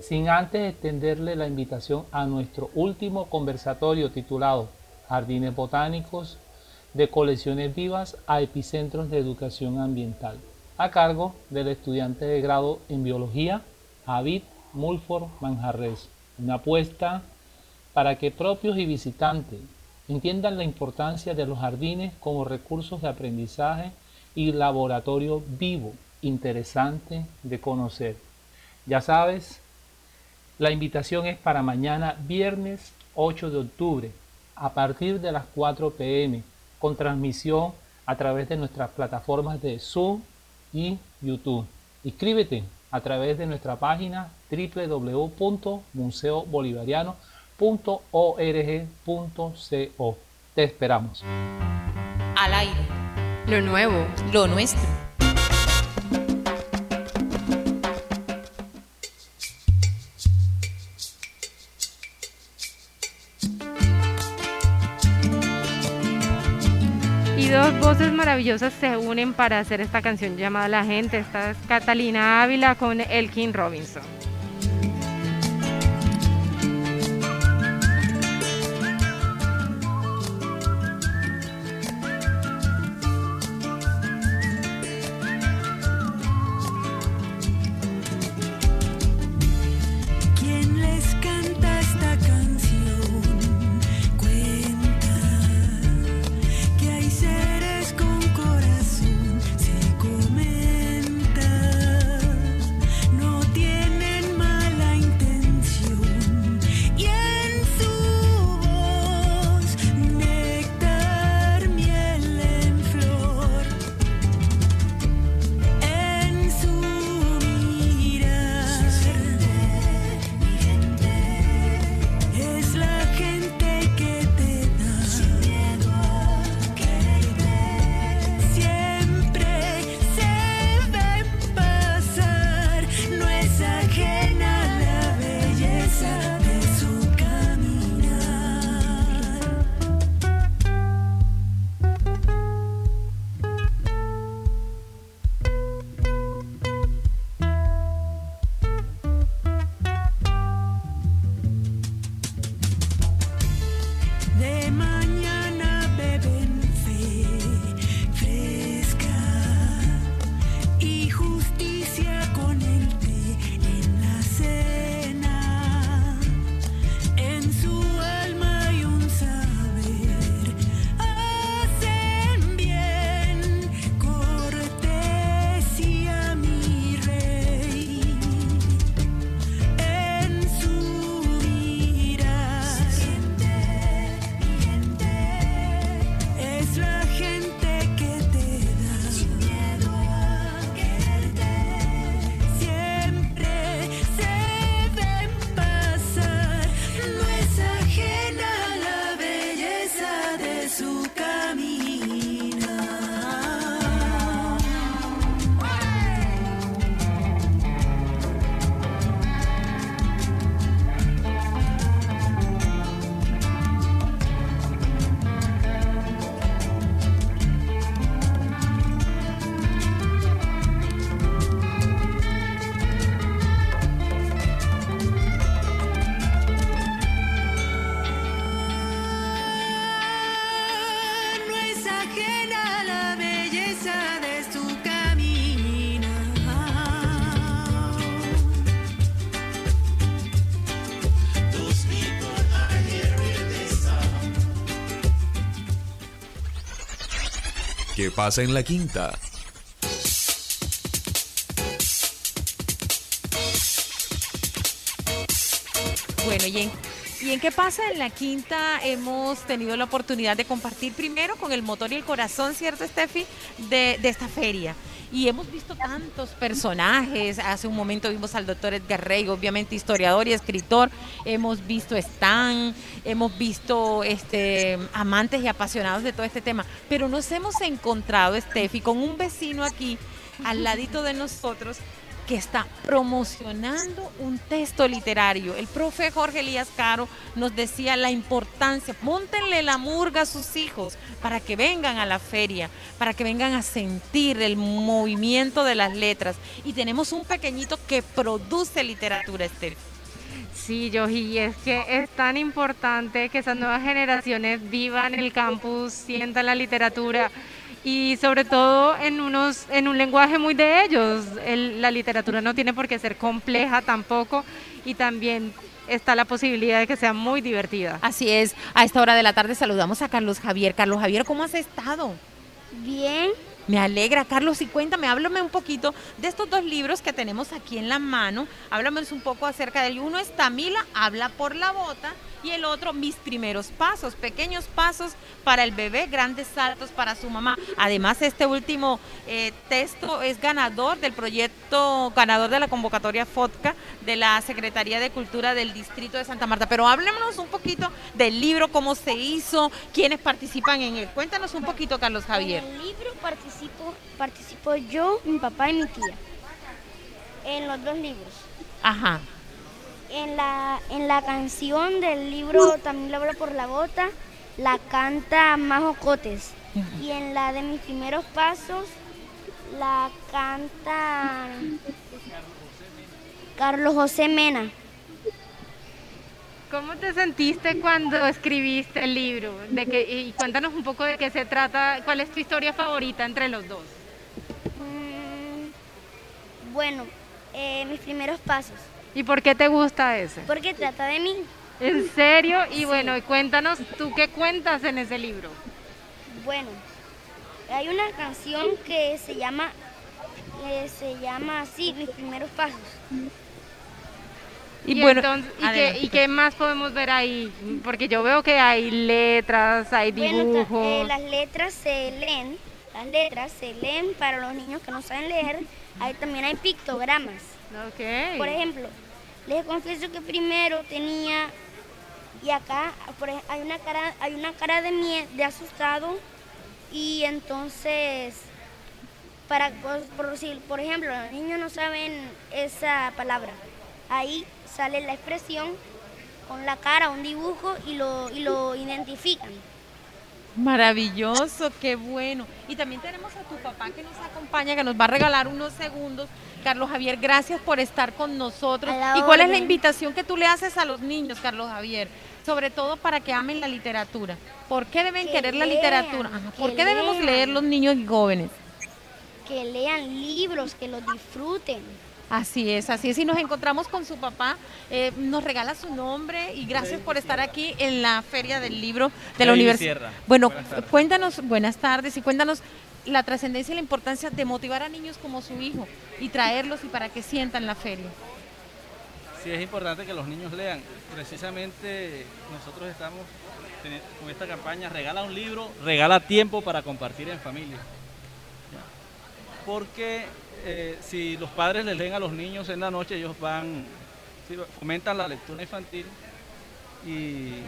S11: sin antes extenderle la invitación a nuestro último conversatorio titulado Jardines Botánicos de colecciones vivas a epicentros de educación ambiental, a cargo del estudiante de grado en biología, David Mulford Manjarres. Una apuesta para que propios y visitantes entiendan la importancia de los jardines como recursos de aprendizaje y laboratorio vivo, interesante de conocer. Ya sabes, la invitación es para mañana viernes 8 de octubre a partir de las 4 pm con transmisión a través de nuestras plataformas de Zoom y YouTube. Inscríbete a través de nuestra página www.museobolivariano.com .org.co. Te esperamos.
S6: Al aire.
S9: Lo nuevo.
S6: Lo nuestro.
S12: maravillosas se unen para hacer esta canción llamada La Gente. Esta es Catalina Ávila con Elkin Robinson.
S13: Pasa en la quinta?
S3: Bueno, y en, qué pasa en la quinta hemos tenido la oportunidad de compartir primero con el motor y el corazón, ¿cierto, Steffi? De esta feria y hemos visto tantos personajes. Hace un momento vimos al doctor Edgar Rey, obviamente historiador y escritor. Hemos visto Stan, hemos visto este, amantes y apasionados de todo este tema. Pero nos hemos encontrado, Steffi, con un vecino aquí al ladito de nosotros que está promocionando un texto literario. El profe Jorge Elías Caro nos decía la importancia, montenle la murga a sus hijos para que vengan a la feria, para que vengan a sentir el movimiento de las letras. Y tenemos un pequeñito que produce literatura, Esther.
S12: Sí, y es que es tan importante que esas nuevas generaciones vivan el campus, sientan la literatura y sobre todo en unos en un lenguaje muy de ellos. la literatura no tiene por qué ser compleja tampoco y también está la posibilidad de que sea muy divertida.
S3: Así es. A esta hora de la tarde saludamos a Carlos Javier. Carlos Javier, ¿cómo has estado?
S14: Bien.
S3: Me alegra, Carlos, y cuéntame, háblame un poquito de estos dos libros que tenemos aquí en la mano. Háblame un poco acerca del uno es Tamila, habla por la bota, y el otro mis primeros pasos, pequeños pasos para el bebé, grandes saltos para su mamá. Además, este último eh, texto es ganador del proyecto, ganador de la convocatoria FOTCA de la Secretaría de Cultura del Distrito de Santa Marta. Pero háblenos un poquito del libro, cómo se hizo, quiénes participan en él. Cuéntanos un poquito, Carlos Javier.
S14: En el libro participo, participo yo, mi papá y mi tía. En los dos libros.
S3: Ajá
S14: en la, en la canción del libro También la habla por la gota, la canta Majo Cotes. Y en la de mis primeros pasos la canta Carlos José Mena.
S4: ¿Cómo te sentiste cuando escribiste el libro? De que, y cuéntanos un poco de qué se trata, cuál es tu historia favorita entre los dos.
S14: Mm, bueno, eh, mis primeros pasos.
S4: ¿Y por qué te gusta ese?
S14: Porque trata de mí.
S4: ¿En serio? Y bueno, cuéntanos, ¿tú qué cuentas en ese libro?
S14: Bueno, hay una canción que se llama, eh, se llama así, mis primeros pasos.
S4: Y, bueno, ¿y, qué, más podemos ver ahí? Porque yo veo que hay letras, hay dibujos. Bueno,
S14: eh, las letras se leen, las letras se leen para los niños que no saben leer. Ahí también hay pictogramas.
S4: Okay.
S14: Por ejemplo, les confieso que primero tenía y acá hay una cara, hay una cara de miedo, de asustado y entonces para por, por ejemplo los niños no saben esa palabra, ahí sale la expresión con la cara, un dibujo y lo, y lo identifican.
S3: Maravilloso, qué bueno. Y también tenemos a tu papá que nos acompaña, que nos va a regalar unos segundos. Carlos Javier, gracias por estar con nosotros. ¿Y cuál es la invitación que tú le haces a los niños, Carlos Javier? Sobre todo para que amen la literatura. ¿Por qué deben querer la literatura? ¿Por qué debemos leer los niños y jóvenes?
S14: Que lean libros, que los disfruten.
S3: Así es, así es. Y nos encontramos con su papá, eh, nos regala su nombre y gracias por estar aquí en la Feria del Libro de la Universidad. Bueno, cuéntanos, buenas tardes y cuéntanos la trascendencia y la importancia de motivar a niños como su hijo y traerlos y para que sientan la feria.
S15: Sí, es importante que los niños lean. Precisamente nosotros estamos con esta campaña, regala un libro, regala tiempo para compartir en familia. Porque eh, si los padres les leen a los niños en la noche, ellos van, fomentan la lectura infantil y,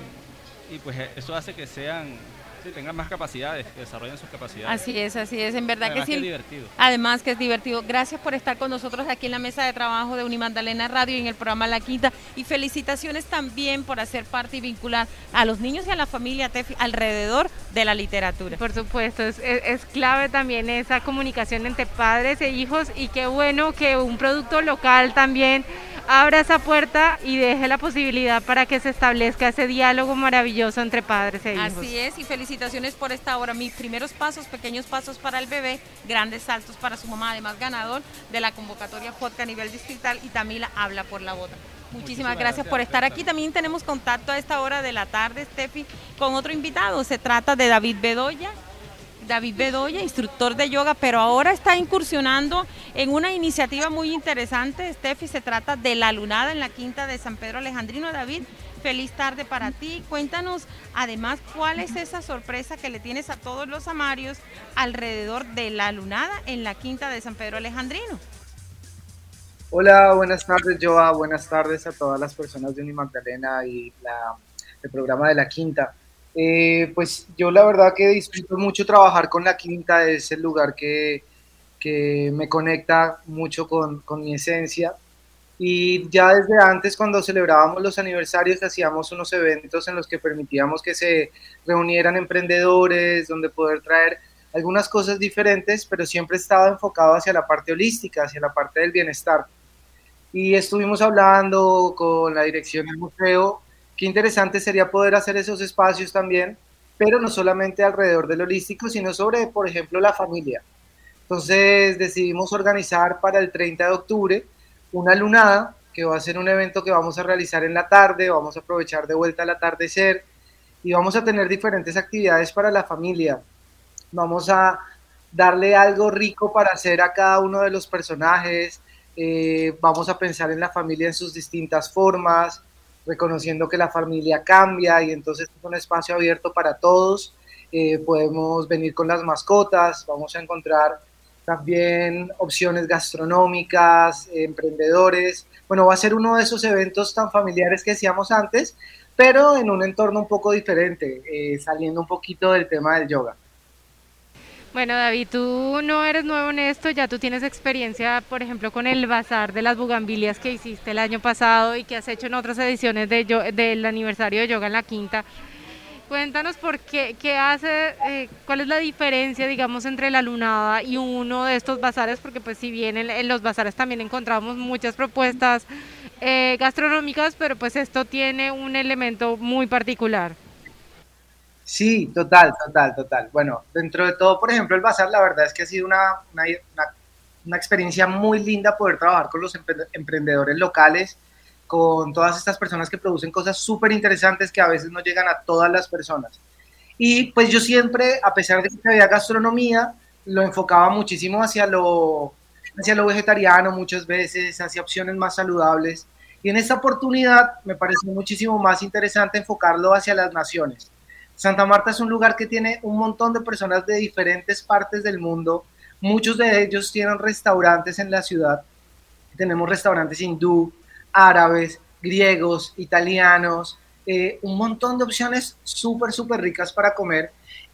S15: y pues eso hace que sean Sí, tengan más capacidades, que desarrollen sus capacidades.
S3: Así es, así es, en verdad
S15: que
S3: sí.
S15: es divertido.
S3: Además que es divertido. Gracias por estar con nosotros aquí en la mesa de trabajo de Unimandalena Radio y en el programa La Quinta. Y felicitaciones también por hacer parte y vincular a los niños y a la familia Tefi alrededor de la literatura.
S4: Por supuesto, es, es clave también esa comunicación entre padres e hijos y qué bueno que un producto local también abra esa puerta y deje la posibilidad para que se establezca ese diálogo maravilloso entre padres e hijos.
S3: Así es, y felicitaciones por esta hora. Mis primeros pasos, pequeños pasos para el bebé, grandes saltos para su mamá, además ganador de la convocatoria FODCA a nivel distrital y Tamila habla por la bota. Muchísimas, gracias, por estar aquí. También tenemos contacto a esta hora de la tarde, Steffi, con otro invitado. Se trata de David Bedoya, David Bedoya, instructor de yoga, pero ahora está incursionando en una iniciativa muy interesante, Steffi, se trata de la lunada en la quinta de San Pedro Alejandrino. David, feliz tarde para ti. Cuéntanos además cuál es esa sorpresa que le tienes a todos los amarios alrededor de la lunada en la quinta de San Pedro Alejandrino.
S16: Hola, buenas tardes Joa, buenas tardes a todas las personas de Unimagdalena y el programa de la quinta. Eh, pues yo la verdad que disfruto mucho trabajar con la quinta, es el lugar que, que me conecta mucho con, con, mi esencia. Y ya desde antes, cuando celebrábamos los aniversarios, hacíamos unos eventos en los que permitíamos que se reunieran emprendedores, donde poder traer algunas cosas diferentes, pero siempre estaba enfocado hacia la parte holística, hacia la parte del bienestar. Y estuvimos hablando con la dirección del museo Qué interesante sería poder hacer esos espacios también, pero no solamente alrededor del holístico, sino sobre, por ejemplo, la familia. Entonces decidimos organizar para el 30 de octubre una lunada, que va a ser un evento que vamos a realizar en la tarde, vamos a aprovechar de vuelta al atardecer y vamos a tener diferentes actividades para la familia. Vamos a darle algo rico para hacer a cada uno de los personajes, eh, vamos a pensar en la familia en sus distintas formas, reconociendo que la familia cambia y entonces es un espacio abierto para todos. Eh, podemos venir con las mascotas, vamos a encontrar también opciones gastronómicas, emprendedores. Bueno, va a ser uno de esos eventos tan familiares que decíamos antes, pero en un entorno un poco diferente, eh, saliendo un poquito del tema del yoga.
S4: Bueno, David, tú no eres nuevo en esto, ya tú tienes experiencia, por ejemplo, con el bazar de las bugambilias que hiciste el año pasado y que has hecho en otras ediciones de del aniversario de Yoga en la Quinta. Cuéntanos por qué, qué hace, eh, cuál es la diferencia, digamos, entre la lunada y uno de estos bazares, porque pues si bien en, los bazares también encontramos muchas propuestas eh, gastronómicas, pero pues esto tiene un elemento muy particular.
S16: Sí, total, total, total. Bueno, dentro de todo, por ejemplo, el bazar, la verdad es que ha sido una, una, experiencia muy linda poder trabajar con los emprendedores locales con todas estas personas que producen cosas súper interesantes que a veces no llegan a todas las personas. Y pues yo siempre, a pesar de que había gastronomía, lo enfocaba muchísimo hacia lo, hacia lo vegetariano muchas veces, hacia opciones más saludables. Y en esta oportunidad me pareció muchísimo más interesante enfocarlo hacia las naciones. Santa Marta es un lugar que tiene un montón de personas de diferentes partes del mundo. Muchos de ellos tienen restaurantes en la ciudad. Tenemos restaurantes hindú, árabes, griegos, italianos, eh, un montón de opciones súper, súper ricas para comer.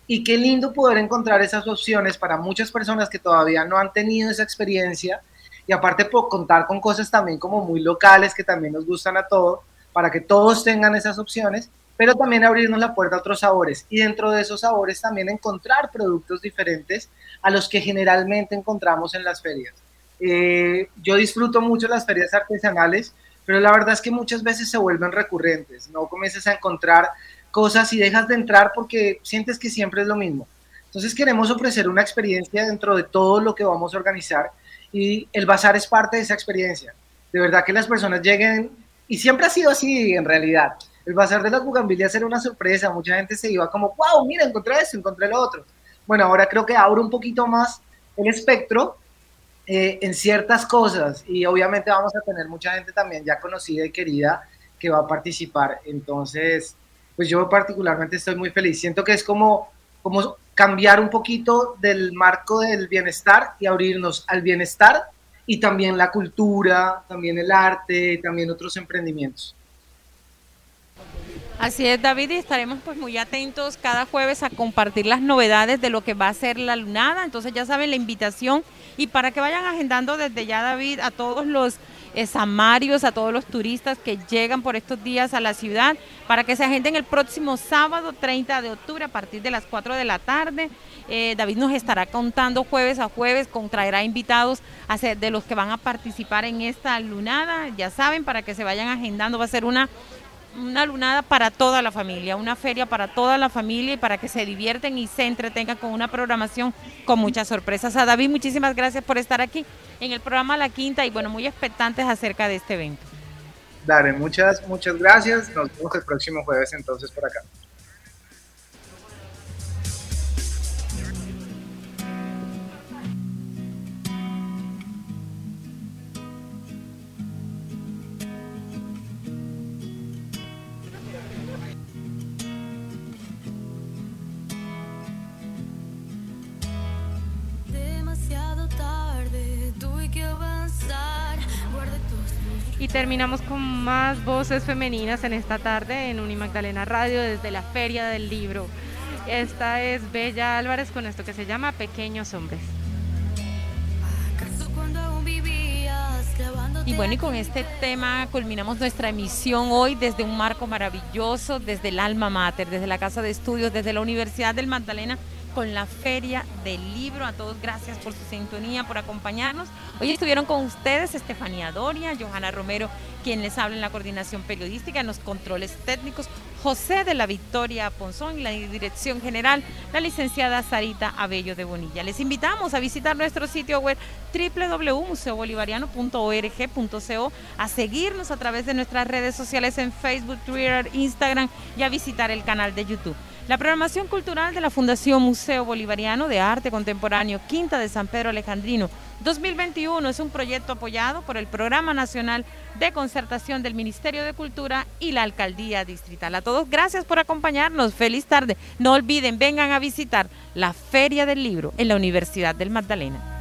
S16: Y qué lindo poder encontrar esas opciones para muchas personas que todavía no han tenido esa experiencia. Y aparte por contar con cosas también como muy locales que también nos gustan a todos, para que todos tengan esas opciones, pero también abrirnos la puerta a otros sabores. Y dentro de esos sabores también encontrar productos diferentes a los que generalmente encontramos en las ferias. Eh, yo disfruto mucho las ferias artesanales pero la verdad es que muchas veces se vuelven recurrentes, no comienzas a encontrar cosas y dejas de entrar porque sientes que siempre es lo mismo. Entonces queremos ofrecer una experiencia dentro de todo lo que vamos a organizar y el bazar es parte de esa experiencia. De verdad que las personas lleguen, y siempre ha sido así en realidad. El bazar de las bugambilias era una sorpresa, mucha gente se iba como, wow, mira, encontré esto, encontré lo otro. Bueno, ahora creo que abro un poquito más el espectro eh, en ciertas cosas y obviamente vamos a tener mucha gente también ya conocida y querida que va a participar. Entonces, pues yo particularmente estoy muy feliz. Siento que es como, como cambiar un poquito del marco del bienestar y abrirnos al bienestar y también la cultura, también el arte, también otros emprendimientos.
S3: Así es, David, y estaremos pues muy atentos cada jueves a compartir las novedades de lo que va a ser la lunada. Entonces ya saben la invitación y para que vayan agendando desde ya, David, a todos los eh, samarios, a todos los turistas que llegan por estos días a la ciudad, para que se agenden el próximo sábado 30 de octubre a partir de las 4 de la tarde. Eh, David nos estará contando jueves a jueves, contraerá invitados de los que van a participar en esta lunada, ya saben, para que se vayan agendando, va a ser una una lunada para toda la familia, una feria para toda la familia y para que se divierten y se entretengan con una programación con muchas sorpresas. A David, muchísimas gracias por estar aquí en el programa La Quinta y bueno, muy expectantes acerca de este evento.
S16: Dale, muchas, muchas gracias. Nos vemos el próximo jueves entonces por acá.
S4: Terminamos con más voces femeninas en esta tarde en Unimagdalena Radio desde la Feria del Libro. Esta es Bella Álvarez con esto que se llama Pequeños Hombres.
S3: Y bueno, y con este tema culminamos nuestra emisión hoy desde un marco maravilloso, desde el Alma Mater, desde la Casa de Estudios, desde la Universidad del Magdalena con la Feria del Libro. A todos gracias por su sintonía, por acompañarnos. Hoy estuvieron con ustedes Estefanía Doria, Johanna Romero, quien les habla en la coordinación periodística, en los controles técnicos, José de la Victoria Ponzón y la dirección general, la licenciada Sarita Abello de Bonilla. Les invitamos a visitar nuestro sitio web www.museobolivariano.org.co, a seguirnos a través de nuestras redes sociales en Facebook, Twitter, Instagram y a visitar el canal de YouTube. La programación cultural de la Fundación Museo Bolivariano de Arte Contemporáneo Quinta de San Pedro Alejandrino 2021 es un proyecto apoyado por el Programa Nacional de Concertación del Ministerio de Cultura y la Alcaldía Distrital. A todos, gracias por acompañarnos. Feliz tarde. No olviden, vengan a visitar la Feria del Libro en la Universidad del Magdalena.